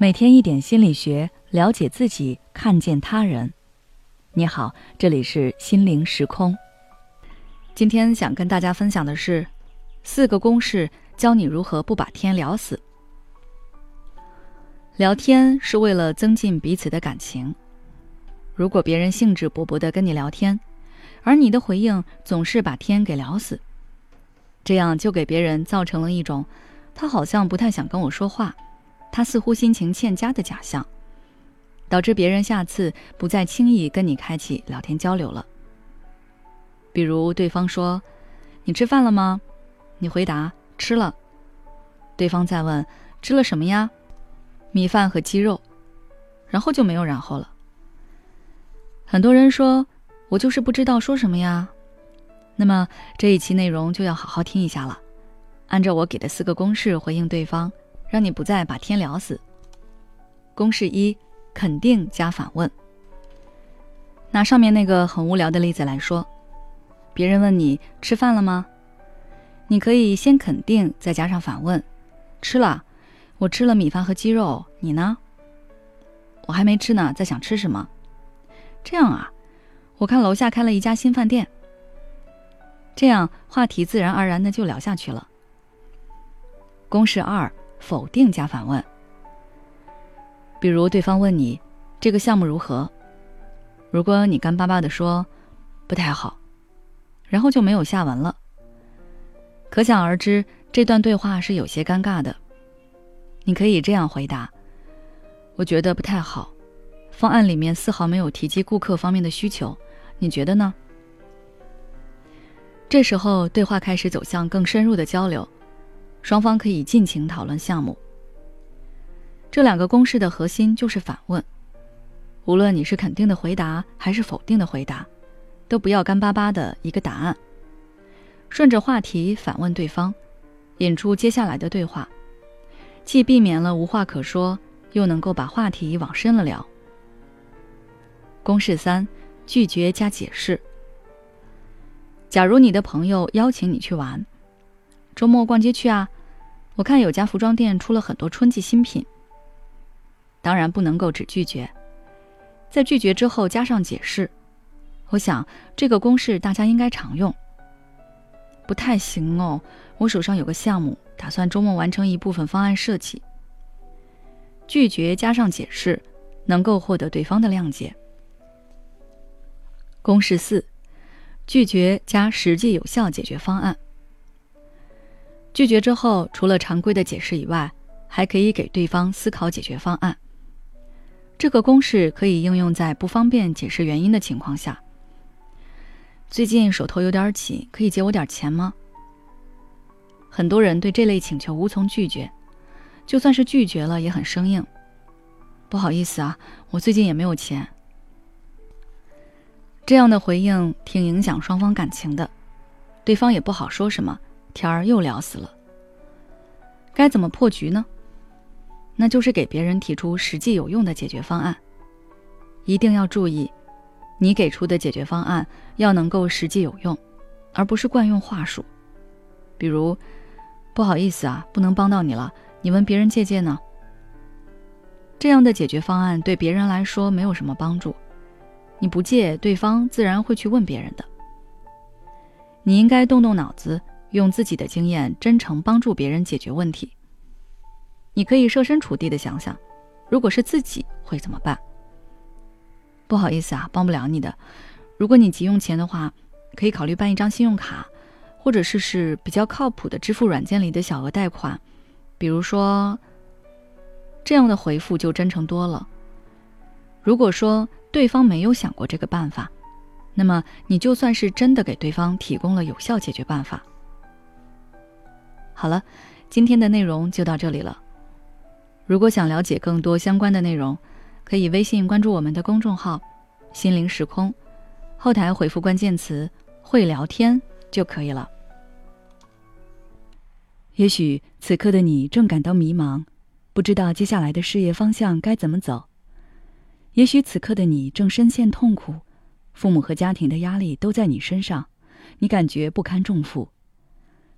每天一点心理学，了解自己，看见他人。你好，这里是心灵时空。今天想跟大家分享的是四个公式，教你如何不把天聊死。聊天是为了增进彼此的感情。如果别人兴致勃勃的跟你聊天，而你的回应总是把天给聊死，这样就给别人造成了一种他好像不太想跟我说话。他似乎心情欠佳的假象，导致别人下次不再轻易跟你开启聊天交流了。比如对方说：“你吃饭了吗？”你回答：“吃了。”对方再问：“吃了什么呀？”“米饭和鸡肉。”然后就没有然后了。很多人说：“我就是不知道说什么呀。”那么这一期内容就要好好听一下了，按照我给的四个公式回应对方。让你不再把天聊死。公式一：肯定加反问。拿上面那个很无聊的例子来说，别人问你吃饭了吗？你可以先肯定，再加上反问：吃了，我吃了米饭和鸡肉。你呢？我还没吃呢，在想吃什么。这样啊，我看楼下开了一家新饭店。这样话题自然而然的就聊下去了。公式二。否定加反问，比如对方问你这个项目如何，如果你干巴巴的说不太好，然后就没有下文了。可想而知，这段对话是有些尴尬的。你可以这样回答：我觉得不太好，方案里面丝毫没有提及顾客方面的需求，你觉得呢？这时候对话开始走向更深入的交流。双方可以尽情讨论项目。这两个公式的核心就是反问，无论你是肯定的回答还是否定的回答，都不要干巴巴的一个答案，顺着话题反问对方，引出接下来的对话，既避免了无话可说，又能够把话题往深了聊。公式三：拒绝加解释。假如你的朋友邀请你去玩。周末逛街去啊！我看有家服装店出了很多春季新品。当然不能够只拒绝，在拒绝之后加上解释。我想这个公式大家应该常用。不太行哦，我手上有个项目，打算周末完成一部分方案设计。拒绝加上解释，能够获得对方的谅解。公式四：拒绝加实际有效解决方案。拒绝之后，除了常规的解释以外，还可以给对方思考解决方案。这个公式可以应用在不方便解释原因的情况下。最近手头有点紧，可以借我点钱吗？很多人对这类请求无从拒绝，就算是拒绝了也很生硬。不好意思啊，我最近也没有钱。这样的回应挺影响双方感情的，对方也不好说什么。天儿又聊死了，该怎么破局呢？那就是给别人提出实际有用的解决方案。一定要注意，你给出的解决方案要能够实际有用，而不是惯用话术。比如，不好意思啊，不能帮到你了，你问别人借借呢。这样的解决方案对别人来说没有什么帮助，你不借，对方自然会去问别人的。你应该动动脑子。用自己的经验真诚帮助别人解决问题。你可以设身处地的想想，如果是自己会怎么办？不好意思啊，帮不了你的。如果你急用钱的话，可以考虑办一张信用卡，或者试试比较靠谱的支付软件里的小额贷款。比如说，这样的回复就真诚多了。如果说对方没有想过这个办法，那么你就算是真的给对方提供了有效解决办法。好了，今天的内容就到这里了。如果想了解更多相关的内容，可以微信关注我们的公众号“心灵时空”，后台回复关键词“会聊天”就可以了。也许此刻的你正感到迷茫，不知道接下来的事业方向该怎么走；也许此刻的你正深陷痛苦，父母和家庭的压力都在你身上，你感觉不堪重负。